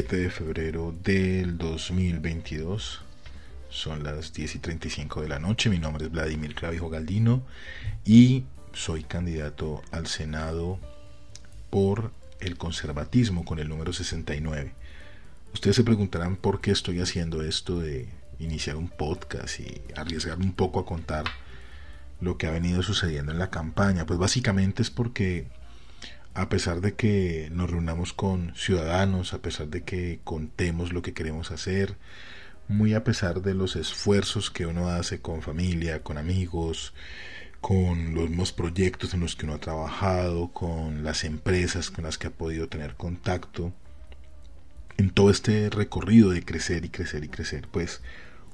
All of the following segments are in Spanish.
Bueno, hoy es 7 de febrero del 2022. Son las 10 y 35 de la noche. Mi nombre es Vladimir Clavijo Galdino y soy candidato al Senado por el conservatismo con el número 69. Ustedes se preguntarán por qué estoy haciendo esto de iniciar un podcast y arriesgarme un poco a contar lo que ha venido sucediendo en la campaña. Pues básicamente es porque a pesar de que nos reunamos con ciudadanos, a pesar de que contemos lo que queremos hacer, muy a pesar de los esfuerzos que uno hace con familia, con amigos, con los mismos proyectos en los que uno ha trabajado, con las empresas con las que ha podido tener contacto, en todo este recorrido de crecer y crecer y crecer, pues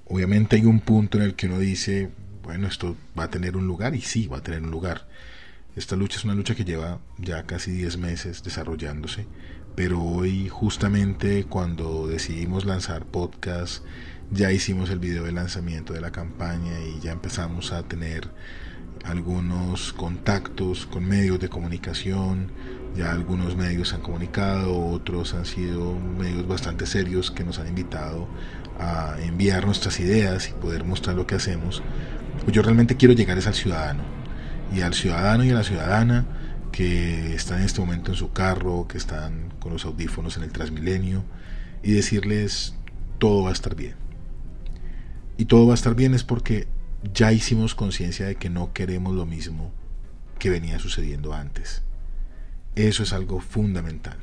obviamente hay un punto en el que uno dice, bueno, esto va a tener un lugar y sí, va a tener un lugar. Esta lucha es una lucha que lleva ya casi 10 meses desarrollándose, pero hoy justamente cuando decidimos lanzar podcast, ya hicimos el video de lanzamiento de la campaña y ya empezamos a tener algunos contactos con medios de comunicación, ya algunos medios han comunicado, otros han sido medios bastante serios que nos han invitado a enviar nuestras ideas y poder mostrar lo que hacemos. Pues yo realmente quiero llegar es al ciudadano, y al ciudadano y a la ciudadana que están en este momento en su carro, que están con los audífonos en el Transmilenio, y decirles todo va a estar bien. Y todo va a estar bien es porque ya hicimos conciencia de que no queremos lo mismo que venía sucediendo antes. Eso es algo fundamental.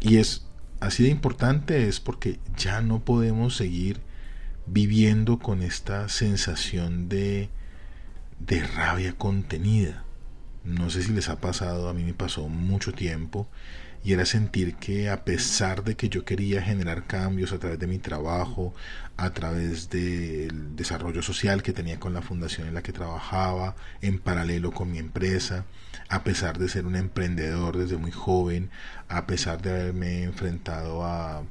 Y es así de importante es porque ya no podemos seguir viviendo con esta sensación de de rabia contenida. No sé si les ha pasado, a mí me pasó mucho tiempo y era sentir que a pesar de que yo quería generar cambios a través de mi trabajo, a través del desarrollo social que tenía con la fundación en la que trabajaba, en paralelo con mi empresa, a pesar de ser un emprendedor desde muy joven, a pesar de haberme enfrentado a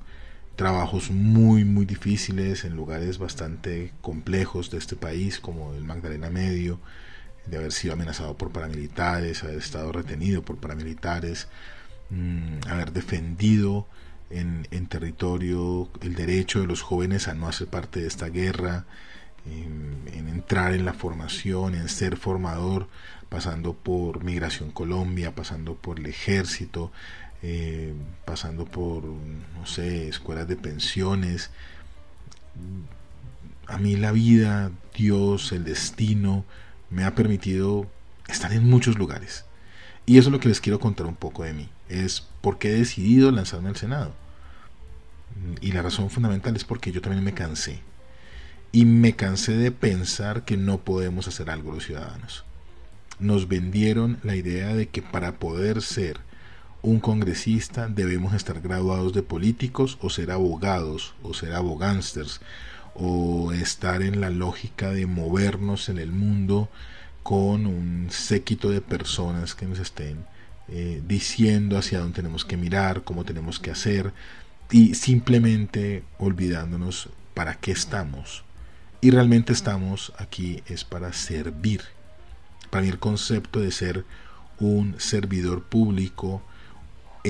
trabajos muy muy difíciles en lugares bastante complejos de este país como el Magdalena Medio, de haber sido amenazado por paramilitares, haber estado retenido por paramilitares, mm, haber defendido en, territorio el derecho de los jóvenes a no hacer parte de esta guerra, en, entrar en la formación, en ser formador, pasando por Migración Colombia, pasando por el ejército, eh, pasando por, no sé, escuelas de pensiones. A mí la vida, Dios, el destino, me ha permitido estar en muchos lugares. Y eso es lo que les quiero contar un poco de mí. Es por qué he decidido lanzarme al Senado. Y la razón fundamental es porque yo también me cansé. Y me cansé de pensar que no podemos hacer algo los ciudadanos. Nos vendieron la idea de que para poder ser un congresista debemos estar graduados de políticos o ser abogados o ser abogánsters o estar en la lógica de movernos en el mundo con un séquito de personas que nos estén eh, diciendo hacia dónde tenemos que mirar, cómo tenemos que hacer y simplemente olvidándonos para qué estamos. Y realmente estamos aquí es para servir. Para mí el concepto de ser un servidor público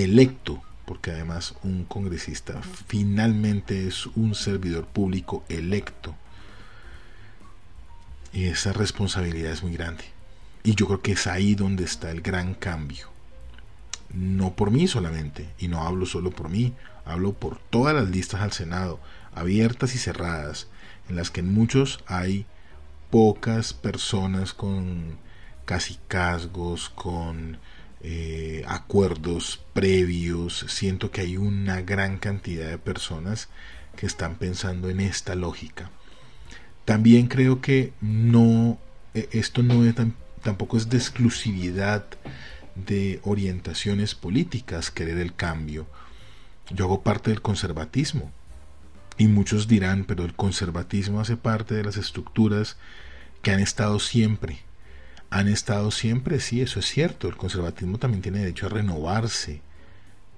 electo, porque además un congresista finalmente es un servidor público electo. Y esa responsabilidad es muy grande. Y yo creo que es ahí donde está el gran cambio. No por mí solamente, y no hablo solo por mí, hablo por todas las listas al Senado, abiertas y cerradas, en las que en muchos hay pocas personas con casi casgos, con eh, acuerdos previos. Siento que hay una gran cantidad de personas que están pensando en esta lógica. También creo que no, e, esto no es tampoco es de exclusividad de orientaciones políticas querer el cambio. Yo hago parte del conservatismo y muchos dirán, pero el conservatismo hace parte de las estructuras que han estado siempre han estado siempre, sí, eso es cierto, el conservatismo también tiene derecho a renovarse.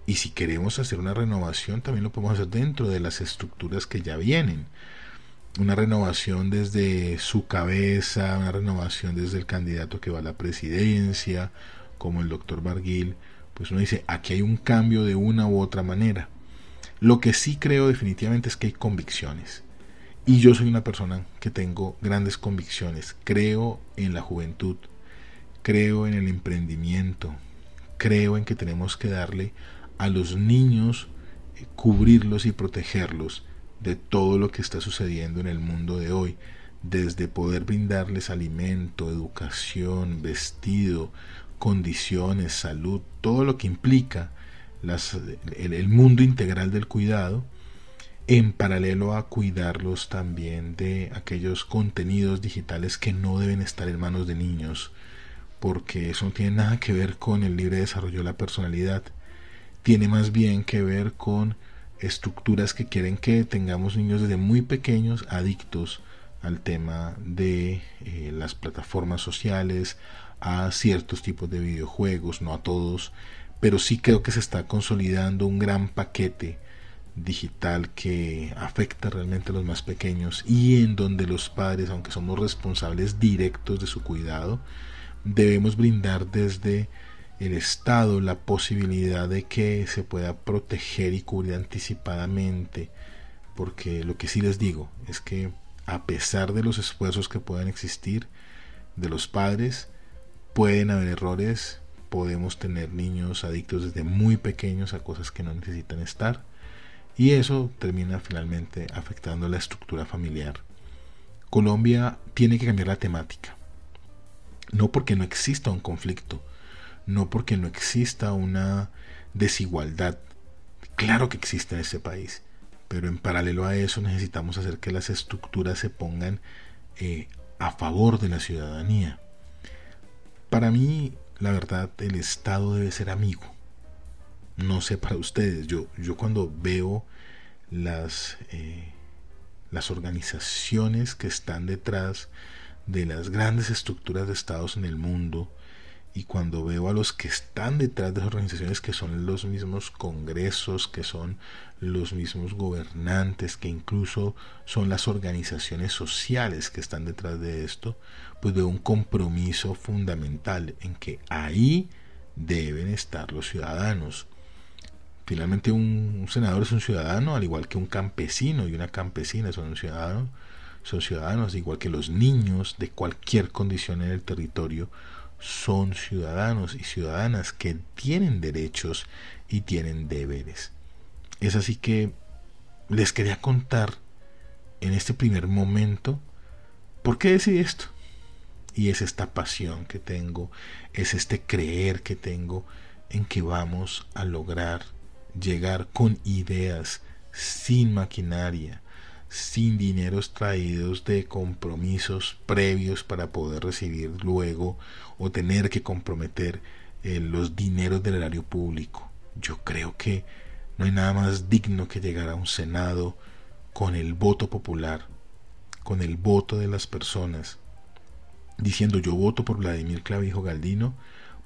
Y si queremos hacer una renovación, también lo podemos hacer dentro de las estructuras que ya vienen. Una renovación desde su cabeza, una renovación desde el candidato que va a la presidencia, como el doctor Barguil, pues uno dice, aquí hay un cambio de una u otra manera. Lo que sí creo definitivamente es que hay convicciones. Y yo soy una persona que tengo grandes convicciones. Creo en la juventud, creo en el emprendimiento, creo en que tenemos que darle a los niños, eh, cubrirlos y protegerlos de todo lo que está sucediendo en el mundo de hoy, desde poder brindarles alimento, educación, vestido, condiciones, salud, todo lo que implica el, mundo integral del cuidado, en paralelo a cuidarlos también de aquellos contenidos digitales que no deben estar en manos de niños, porque eso no tiene nada que ver con el libre desarrollo de la personalidad, tiene más bien que ver con estructuras que quieren que tengamos niños desde muy pequeños adictos al tema de eh, las plataformas sociales, a ciertos tipos de videojuegos, no a todos, pero sí creo que se está consolidando un gran paquete digital que afecta realmente a los más pequeños y en donde los padres, aunque somos responsables directos de su cuidado, debemos brindar desde el Estado la posibilidad de que se pueda proteger y cubrir anticipadamente, porque lo que sí les digo es que a pesar de los esfuerzos que puedan existir de los padres, pueden haber errores, podemos tener niños adictos desde muy pequeños a cosas que no necesitan estar y eso termina finalmente afectando la estructura familiar. Colombia tiene que cambiar la temática, no porque no exista un conflicto, no porque no exista una desigualdad, claro que existe en este país, pero en paralelo a eso necesitamos hacer que las estructuras se pongan eh, a favor de la ciudadanía. Para mí, la verdad, el Estado debe ser amigo. No sé para ustedes, yo, yo cuando veo las, eh, las organizaciones que están detrás de las grandes estructuras de estados en el mundo, y cuando veo a los que están detrás de las organizaciones que son los mismos congresos, que son los mismos gobernantes, que incluso son las organizaciones sociales que están detrás de esto, pues veo un compromiso fundamental en que ahí deben estar los ciudadanos. Finalmente un, senador es un ciudadano, al igual que un campesino y una campesina son un ciudadano, son ciudadanos, igual que los niños de cualquier condición en el territorio son ciudadanos y ciudadanas que tienen derechos y tienen deberes. Es así que les quería contar en este primer momento por qué decidí esto. Y es esta pasión que tengo, es este creer que tengo en que vamos a lograr llegar con ideas, sin maquinaria, sin dineros traídos de compromisos previos para poder recibir luego o tener que comprometer eh, los dineros del erario público. Yo creo que no hay nada más digno que llegar a un Senado con el voto popular, con el voto de las personas, diciendo yo voto por Vladimir Clavijo Galdino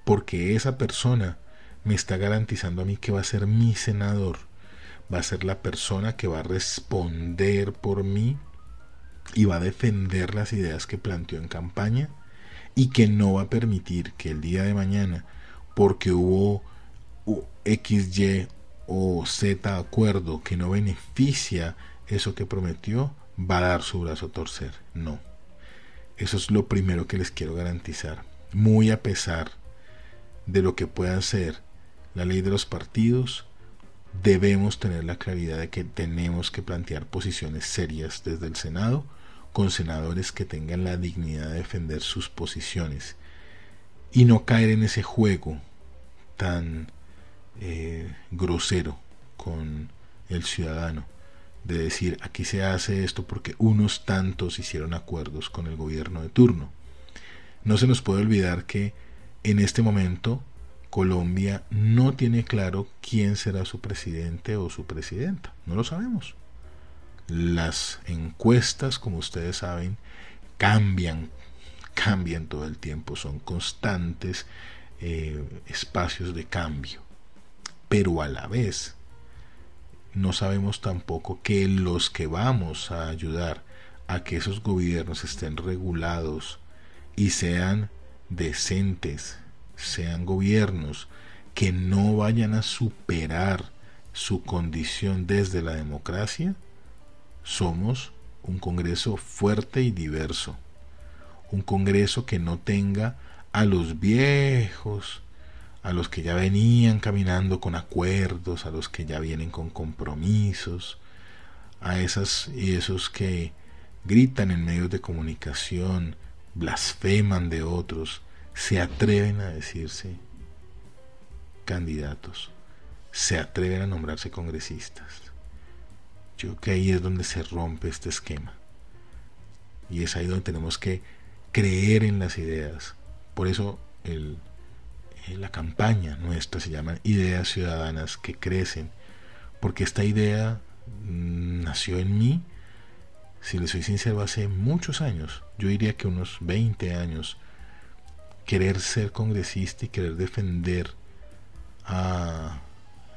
porque esa persona me está garantizando a mí que va a ser mi senador va a ser la persona que va a responder por mí y va a defender las ideas que planteó en campaña y que no va a permitir que el día de mañana, porque hubo X, Y o Z acuerdo que no beneficia eso que prometió, va a dar su brazo a torcer. No. Eso es lo primero que les quiero garantizar. Muy a pesar de lo que pueda ser la ley de los partidos, debemos tener la claridad de que tenemos que plantear posiciones serias desde el Senado con senadores que tengan la dignidad de defender sus posiciones y no caer en ese juego tan eh, grosero con el ciudadano de decir aquí se hace esto porque unos tantos hicieron acuerdos con el gobierno de turno. No se nos puede olvidar que en este momento Colombia no tiene claro quién será su presidente o su presidenta. No lo sabemos. Las encuestas, como ustedes saben, cambian, cambian todo el tiempo, son constantes eh, espacios de cambio. Pero a la vez, no sabemos tampoco que los que vamos a ayudar a que esos gobiernos estén regulados y sean decentes, sean gobiernos que no vayan a superar su condición desde la democracia, somos un Congreso fuerte y diverso, un Congreso que no tenga a los viejos, a los que ya venían caminando con acuerdos, a los que ya vienen con compromisos, a esas y esos que gritan en medios de comunicación, blasfeman de otros, se atreven a decirse candidatos, se atreven a nombrarse congresistas. Yo creo que ahí es donde se rompe este esquema. Y es ahí donde tenemos que creer en las ideas. Por eso eh, la campaña nuestra se llama Ideas Ciudadanas que Crecen. Porque esta idea mm, nació en mí, si le soy sincero, hace muchos años. Yo diría que unos 20 años. Querer ser congresista y querer defender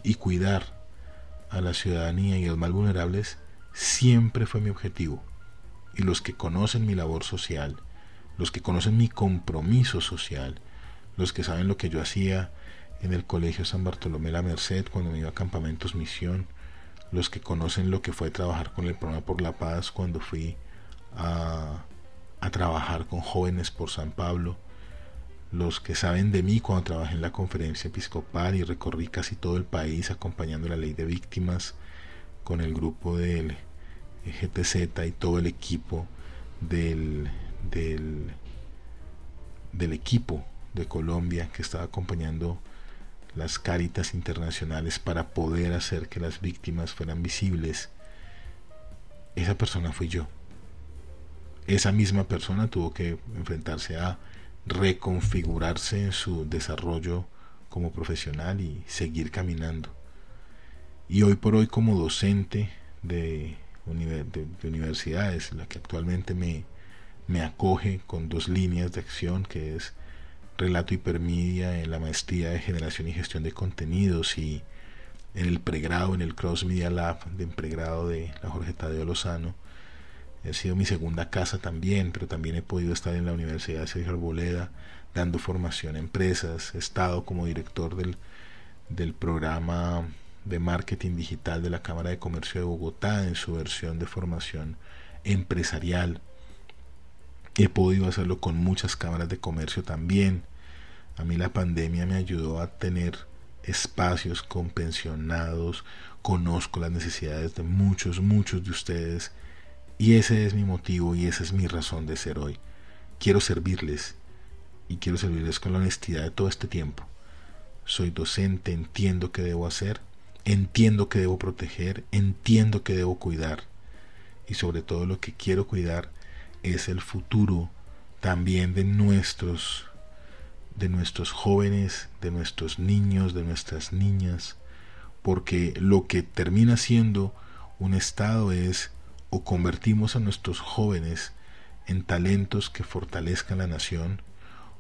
y cuidar a la ciudadanía y a los más vulnerables siempre fue mi objetivo. Y los que conocen mi labor social, los que conocen mi compromiso social, los que saben lo que yo hacía en el Colegio San Bartolomé la Merced cuando me iba a campamentos misión, los que conocen lo que fue trabajar con el programa por la paz cuando fui a, a trabajar con jóvenes por San Pablo, los que saben de mí cuando trabajé en la conferencia episcopal y recorrí casi todo el país acompañando la ley de víctimas con el grupo del GTZ y todo el equipo del, del, del equipo de Colombia que estaba acompañando las cáritas internacionales para poder hacer que las víctimas fueran visibles, esa persona fui yo. Esa misma persona tuvo que enfrentarse a reconfigurarse en su desarrollo como profesional y seguir caminando. Y hoy por hoy como docente de, universidades, la que actualmente me, me acoge con dos líneas de acción, que es relato hipermedia en la maestría de generación y gestión de contenidos y en el pregrado, en el Cross Media Lab de pregrado de la Jorge Tadeo Lozano, ha sido mi segunda casa también, pero también he podido estar en la Universidad de Sergio Arboleda dando formación a empresas. He estado como director del, del programa de marketing digital de la Cámara de Comercio de Bogotá en su versión de formación empresarial. He podido hacerlo con muchas cámaras de comercio también. A mí la pandemia me ayudó a tener espacios con pensionados, conozco las necesidades de muchos, muchos de ustedes y ese es mi motivo y esa es mi razón de ser hoy. Quiero servirles y quiero servirles con la honestidad de todo este tiempo. Soy docente, entiendo que debo hacer, entiendo que debo proteger, entiendo que debo cuidar. Y sobre todo lo que quiero cuidar es el futuro también de nuestros de nuestros jóvenes, de nuestros niños, de nuestras niñas, porque lo que termina siendo un estado es o convertimos a nuestros jóvenes en talentos que fortalezcan la nación,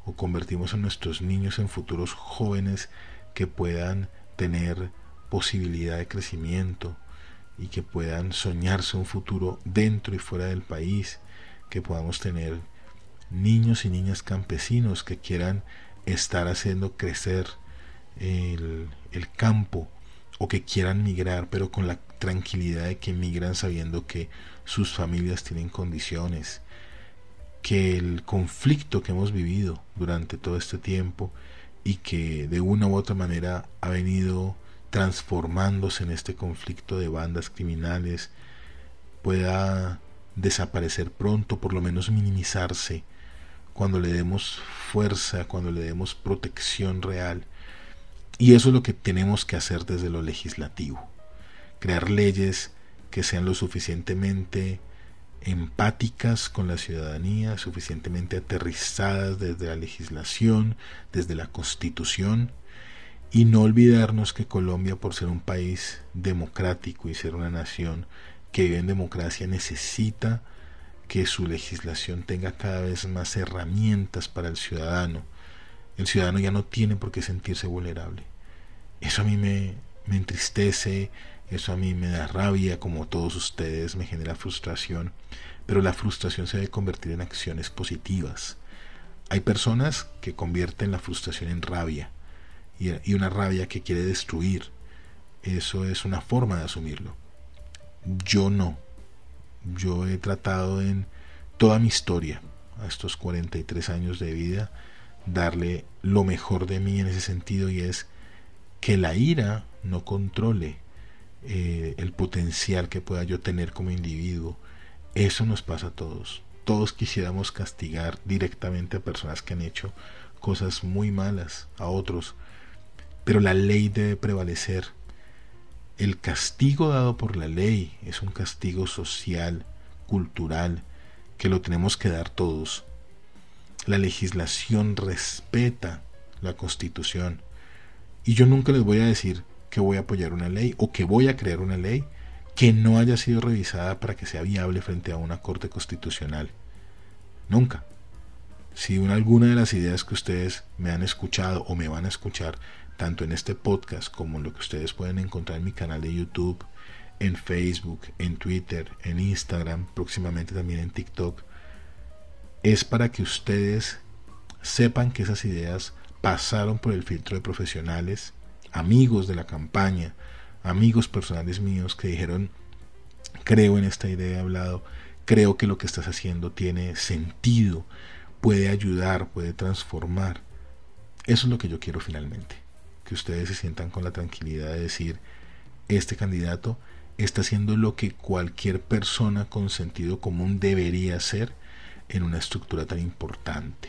o convertimos a nuestros niños en futuros jóvenes que puedan tener posibilidad de crecimiento y que puedan soñarse un futuro dentro y fuera del país, que podamos tener niños y niñas campesinos que quieran estar haciendo crecer el, el campo o que quieran migrar, pero con la tranquilidad de que migran sabiendo que sus familias tienen condiciones, que el conflicto que hemos vivido durante todo este tiempo y que de una u otra manera ha venido transformándose en este conflicto de bandas criminales pueda desaparecer pronto, por lo menos minimizarse, cuando le demos fuerza, cuando le demos protección real. Y eso es lo que tenemos que hacer desde lo legislativo crear leyes que sean lo suficientemente empáticas con la ciudadanía, suficientemente aterrizadas desde la legislación, desde la constitución, y no olvidarnos que Colombia, por ser un país democrático y ser una nación que vive en democracia, necesita que su legislación tenga cada vez más herramientas para el ciudadano. El ciudadano ya no tiene por qué sentirse vulnerable. Eso a mí me, me entristece, eso a mí me da rabia, como todos ustedes, me genera frustración, pero la frustración se debe convertir en acciones positivas. Hay personas que convierten la frustración en rabia y una rabia que quiere destruir. Eso es una forma de asumirlo. Yo no. Yo he tratado en toda mi historia, a estos 43 años de vida, darle lo mejor de mí en ese sentido y es que la ira no controle eh, el potencial que pueda yo tener como individuo. Eso nos pasa a todos. Todos quisiéramos castigar directamente a personas que han hecho cosas muy malas a otros, pero la ley debe prevalecer. El castigo dado por la ley es un castigo social, cultural, que lo tenemos que dar todos. La legislación respeta la constitución. Y yo nunca les voy a decir que voy a apoyar una ley o que voy a crear una ley que no haya sido revisada para que sea viable frente a una corte constitucional. Nunca. Si una, alguna de las ideas que ustedes me han escuchado o me van a escuchar, tanto en este podcast como en lo que ustedes pueden encontrar en mi canal de YouTube, en Facebook, en Twitter, en Instagram, próximamente también en TikTok, es para que ustedes sepan que esas ideas pasaron por el filtro de profesionales, amigos de la campaña, amigos personales míos que dijeron, creo en esta idea, he hablado, creo que lo que estás haciendo tiene sentido, puede ayudar, puede transformar. Eso es lo que yo quiero finalmente, que ustedes se sientan con la tranquilidad de decir, este candidato está haciendo lo que cualquier persona con sentido común debería hacer en una estructura tan importante.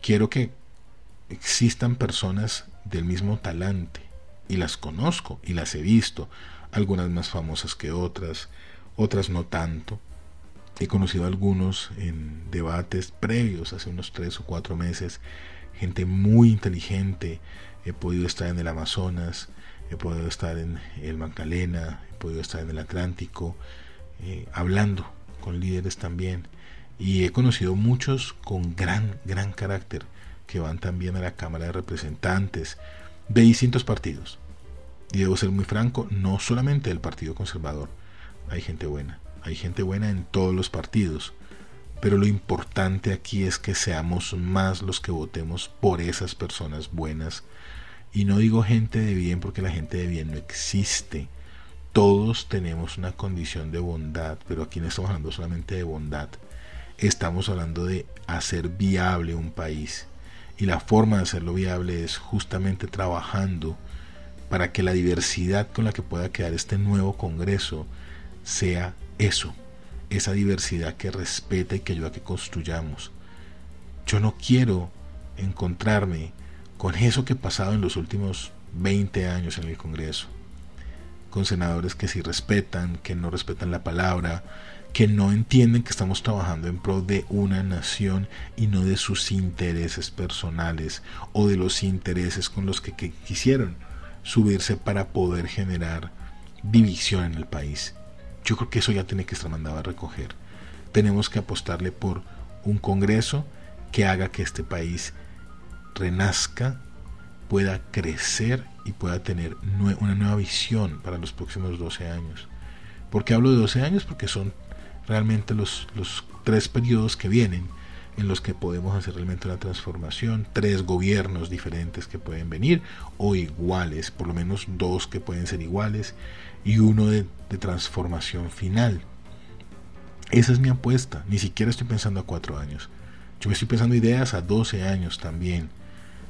Quiero que existan personas del mismo talante, y las conozco y las he visto, algunas más famosas que otras, otras no tanto. He conocido algunos en debates previos, hace unos tres o cuatro meses, gente muy inteligente. He podido estar en el Amazonas, he podido estar en el Magdalena, he podido estar en el Atlántico, eh, hablando con líderes también. Y he conocido muchos con gran, gran carácter que van también a la Cámara de Representantes de distintos partidos. Y debo ser muy franco, no solamente del Partido Conservador. Hay gente buena, hay gente buena en todos los partidos. Pero lo importante aquí es que seamos más los que votemos por esas personas buenas y no digo gente de bien porque la gente de bien no existe. Todos tenemos una condición de bondad, pero aquí no estamos hablando solamente de bondad. Estamos hablando de hacer viable un país. Y la forma de hacerlo viable es justamente trabajando para que la diversidad con la que pueda quedar este nuevo Congreso sea eso, esa diversidad que respeta y que ayuda a que construyamos. Yo no quiero encontrarme con eso que ha pasado en los últimos 20 años en el Congreso, con senadores que sí respetan, que no respetan la palabra, que no entienden que estamos trabajando en pro de una nación y no de sus intereses personales o de los intereses con los que, quisieron subirse para poder generar división en el país. Yo creo que eso ya tiene que estar mandado a recoger. Tenemos que apostarle por un Congreso que haga que este país renazca, pueda crecer y pueda tener una nueva visión para los próximos 12 años. ¿Por qué hablo de 12 años? Porque son realmente los, los tres periodos que vienen en los que podemos hacer realmente una transformación, tres gobiernos diferentes que pueden venir o iguales, por lo menos dos que pueden ser iguales y uno de, de transformación final. Esa es mi apuesta, ni siquiera estoy pensando a cuatro años. Yo me estoy pensando ideas a 12 años también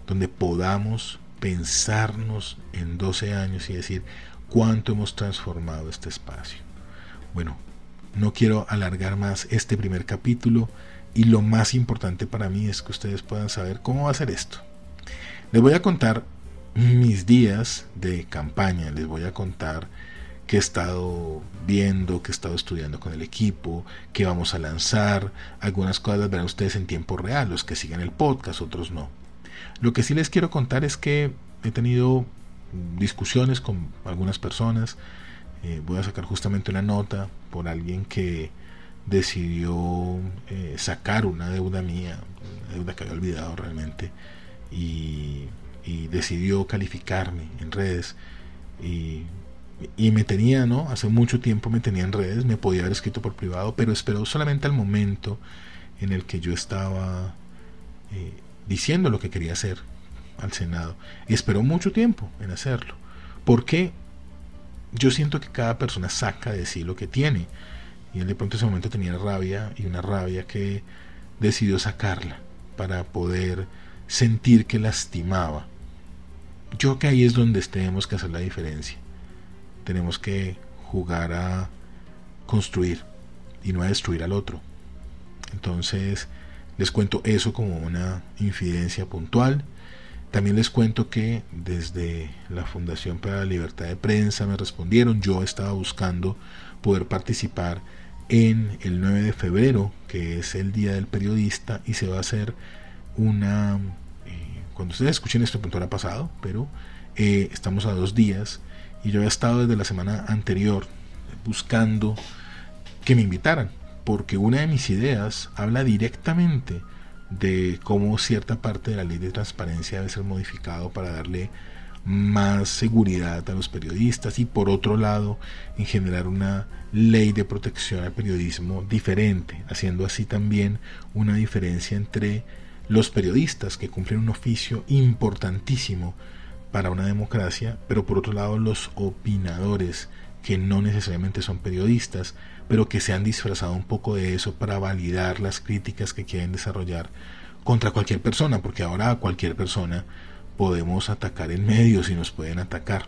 donde podamos pensarnos en 12 años y decir cuánto hemos transformado este espacio. Bueno, no quiero alargar más este primer capítulo y lo más importante para mí es que ustedes puedan saber cómo va a ser esto. Les voy a contar mis días de campaña, les voy a contar que he estado viendo, que he estado estudiando con el equipo, que vamos a lanzar. Algunas cosas las verán ustedes en tiempo real, los que siguen el podcast, otros no. Lo que sí les quiero contar es que he tenido discusiones con algunas personas. Eh, voy a sacar justamente una nota por alguien que decidió eh, sacar una deuda mía, una deuda que había olvidado realmente, y, decidió calificarme en redes. Y, y, me tenía, ¿no? Hace mucho tiempo me tenía en redes, me podía haber escrito por privado, pero esperó solamente al momento en el que yo estaba eh, diciendo lo que quería hacer, al Senado. Y esperó mucho tiempo en hacerlo. Porque yo siento que cada persona saca de sí lo que tiene. Y él de pronto en ese momento tenía rabia y una rabia que decidió sacarla para poder sentir que lastimaba. Yo que ahí es donde tenemos que hacer la diferencia. Tenemos que jugar a construir y no a destruir al otro. Entonces les cuento eso como una infidencia puntual. También les cuento que desde la Fundación para la Libertad de Prensa me respondieron. Yo estaba buscando poder participar en el 9 de febrero, que es el Día del Periodista, y se va a hacer una... Eh, cuando ustedes escuchen esto, pronto habrá pasado, pero eh, estamos a dos días y yo he estado desde la semana anterior buscando que me invitaran, porque una de mis ideas habla directamente de cómo cierta parte de la ley de transparencia debe ser modificado para darle más seguridad a los periodistas y por otro lado en generar una ley de protección al periodismo diferente, haciendo así también una diferencia entre los periodistas que cumplen un oficio importantísimo para una democracia, pero por otro lado los opinadores que no necesariamente son periodistas, pero que se han disfrazado un poco de eso para validar las críticas que quieren desarrollar contra cualquier persona, porque ahora a cualquier persona podemos atacar en medios y nos pueden atacar.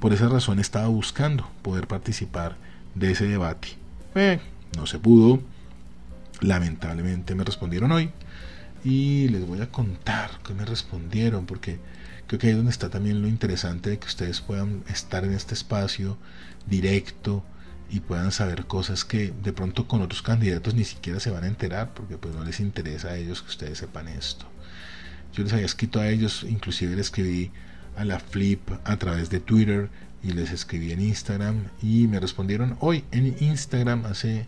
Por esa razón estaba buscando poder participar de ese debate. Eh, no se pudo. Lamentablemente me respondieron hoy. Y les voy a contar que me respondieron, porque creo que ahí es donde está también lo interesante de que ustedes puedan estar en este espacio directo y puedan saber cosas que de pronto con otros candidatos ni siquiera se van a enterar porque pues no les interesa a ellos que ustedes sepan esto. Yo les había escrito a ellos, inclusive les escribí a la Flip a través de Twitter y les escribí en Instagram y me respondieron hoy en Instagram hace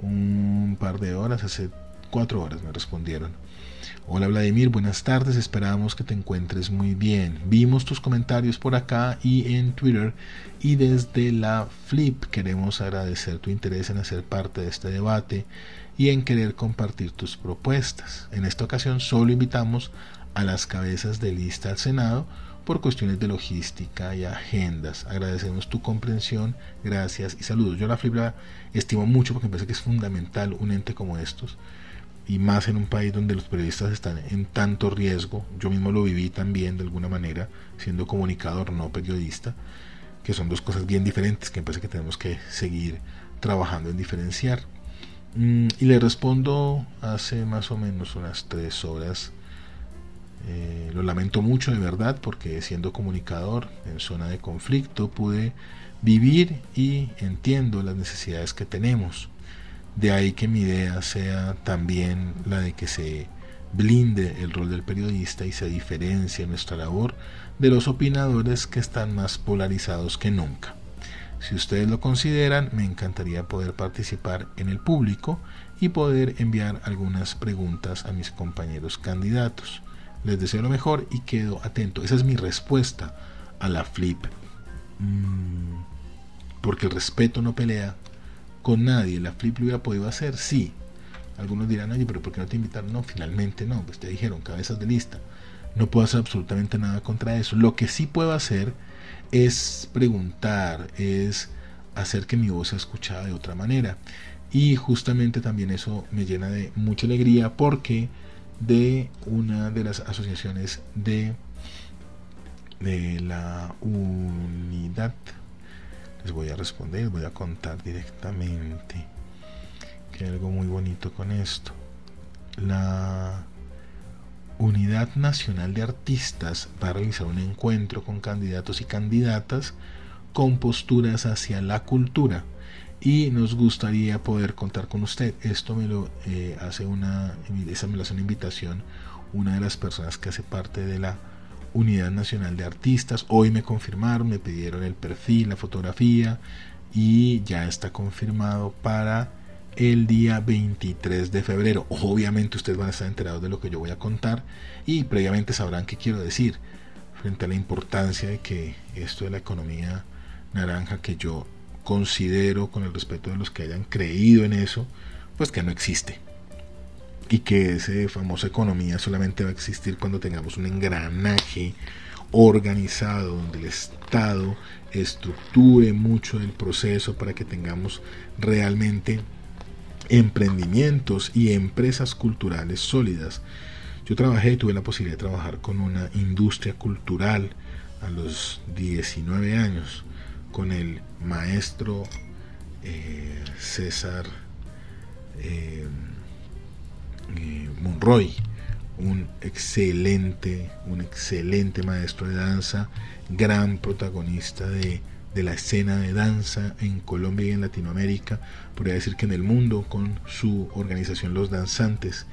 un par de horas, hace cuatro horas me respondieron Hola Vladimir, buenas tardes, esperamos que te encuentres muy bien. Vimos tus comentarios por acá y en Twitter y desde la Flip queremos agradecer tu interés en hacer parte de este debate y en querer compartir tus propuestas. En esta ocasión solo invitamos a las cabezas de lista al Senado por cuestiones de logística y agendas. Agradecemos tu comprensión, gracias y saludos. Yo la Flip la estimo mucho porque me parece que es fundamental un ente como estos y más en un país donde los periodistas están en tanto riesgo. Yo mismo lo viví también de alguna manera, siendo comunicador, no periodista, que son dos cosas bien diferentes que me parece que tenemos que seguir trabajando en diferenciar. Mm, y le respondo hace más o menos unas tres horas. Eh, lo lamento mucho de verdad porque siendo comunicador en zona de conflicto pude vivir y entiendo las necesidades que tenemos de ahí que mi idea sea también la de que se blinde el rol del periodista y se diferencie nuestra labor de los opinadores que están más polarizados que nunca. Si ustedes lo consideran, me encantaría poder participar en el público y poder enviar algunas preguntas a mis compañeros candidatos. Les deseo lo mejor y quedo atento. Esa es mi respuesta a la flip. Mm, porque el respeto no pelea con nadie. La Flip lo hubiera podido hacer, sí. Algunos dirán, oye, pero ¿por qué no te invitaron? No, finalmente no, pues te dijeron, cabezas de lista. No puedo hacer absolutamente nada contra eso. Lo que sí puedo hacer es preguntar, es hacer que mi voz sea escuchada de otra manera. Y justamente también eso me llena de mucha alegría porque de una de las asociaciones de, de la unidad les voy a responder, voy a contar directamente que algo muy bonito con esto. La Unidad Nacional de Artistas va a realizar un encuentro con candidatos y candidatas con posturas hacia la cultura y nos gustaría poder contar con usted. Esto me lo eh, hace una, esa me lo hace una invitación una de las personas que hace parte de la Unidad Nacional de Artistas. Hoy me confirmaron, me pidieron el perfil, la fotografía y ya está confirmado para el día 23 de febrero. Obviamente ustedes van a estar enterados de lo que yo voy a contar y previamente sabrán qué quiero decir frente a la importancia de que esto de la economía naranja que yo considero con el respeto de los que hayan creído en eso, pues que no existe. Y que esa famosa economía solamente va a existir cuando tengamos un engranaje organizado donde el Estado estructure mucho el proceso para que tengamos realmente emprendimientos y empresas culturales sólidas. Yo trabajé y tuve la posibilidad de trabajar con una industria cultural a los 19 años con el maestro eh, César eh, eh, Monroy, un excelente, un excelente maestro de danza, gran protagonista de, de, la escena de danza en Colombia y en Latinoamérica, podría decir que en el mundo con su organización Los Danzantes.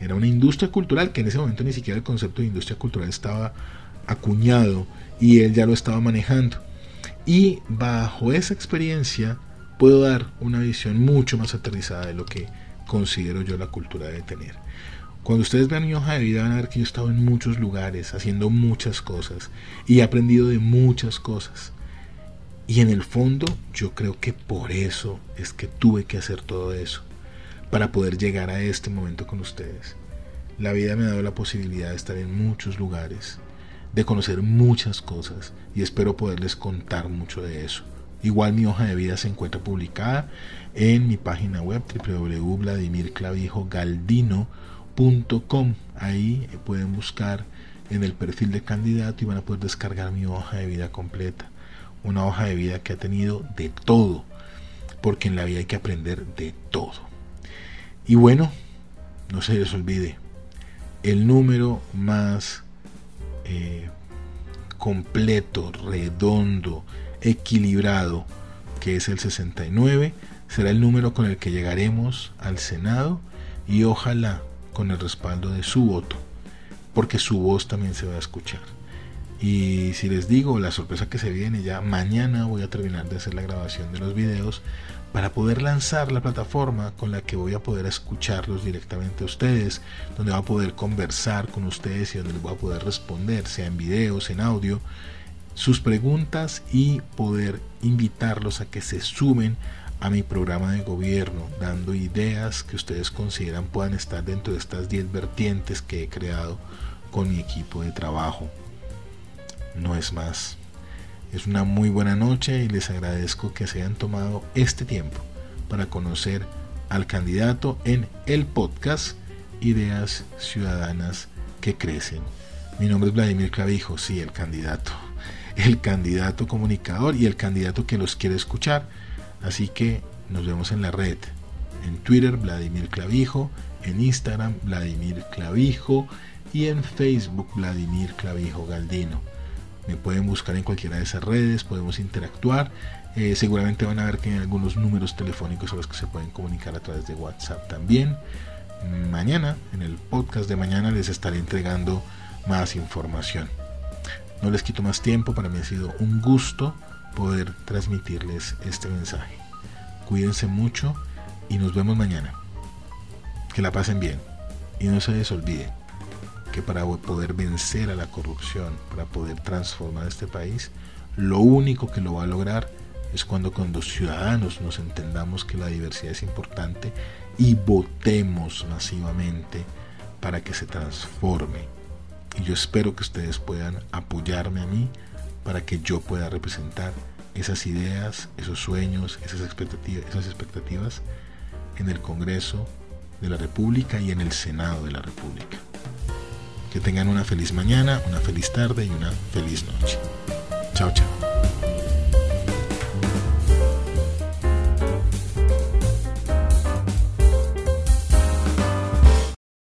Era una industria cultural que en ese momento ni siquiera el concepto de industria cultural estaba acuñado y él ya lo estaba manejando. Y bajo esa experiencia puedo dar una visión mucho más aterrizada de lo que considero yo la cultura de tener. Cuando ustedes vean mi hoja de vida van a ver que yo he estado en muchos lugares haciendo muchas cosas y he aprendido de muchas cosas. Y en el fondo yo creo que por eso es que tuve que hacer todo eso, para poder llegar a este momento con ustedes. La vida me ha dado la posibilidad de estar en muchos lugares, de conocer muchas cosas y espero poderles contar mucho de eso. Igual mi hoja de vida se encuentra publicada en mi página web www.vladimirclavijogaldino.com. Ahí pueden buscar en el perfil de candidato y van a poder descargar mi hoja de vida completa. Una hoja de vida que ha tenido de todo, porque en la vida hay que aprender de todo. Y bueno, no se les olvide, el número más eh, completo, redondo, equilibrado, que es el 69, será el número con el que llegaremos al Senado y ojalá con el respaldo de su voto, porque su voz también se va a escuchar. Y si les digo la sorpresa que se viene, ya mañana voy a terminar de hacer la grabación de los videos para poder lanzar la plataforma con la que voy a poder escucharlos directamente a ustedes, donde voy a poder conversar con ustedes y donde les voy a poder responder, sea en videos, en audio, sus preguntas y poder invitarlos a que se sumen a mi programa de gobierno, dando ideas que ustedes consideran puedan estar dentro de estas 10 vertientes que he creado con mi equipo de trabajo. No es más. Es una muy buena noche y les agradezco que se hayan tomado este tiempo para conocer al candidato en el podcast Ideas Ciudadanas que Crecen. Mi nombre es Vladimir Clavijo, sí, el candidato. El candidato comunicador y el candidato que los quiere escuchar. Así que nos vemos en la red. En Twitter, Vladimir Clavijo. En Instagram, Vladimir Clavijo. Y en Facebook, Vladimir Clavijo Galdino. Me pueden buscar en cualquiera de esas redes, podemos interactuar. Eh, seguramente van a ver que hay algunos números telefónicos a los que se pueden comunicar a través de WhatsApp también. Mañana, en el podcast de mañana, les estaré entregando más información. No les quito más tiempo, para mí ha sido un gusto poder transmitirles este mensaje. Cuídense mucho y nos vemos mañana. Que la pasen bien y no se les olvide que para poder vencer a la corrupción, para poder transformar este país, lo único que lo va a lograr es cuando con los ciudadanos nos entendamos que la diversidad es importante y votemos masivamente para que se transforme. Y yo espero que ustedes puedan apoyarme a mí para que yo pueda representar esas ideas, esos sueños, esas expectativas, esas expectativas en el Congreso de la República y en el Senado de la República. Que tengan una feliz mañana, una feliz tarde y una feliz noche. Chao, chao.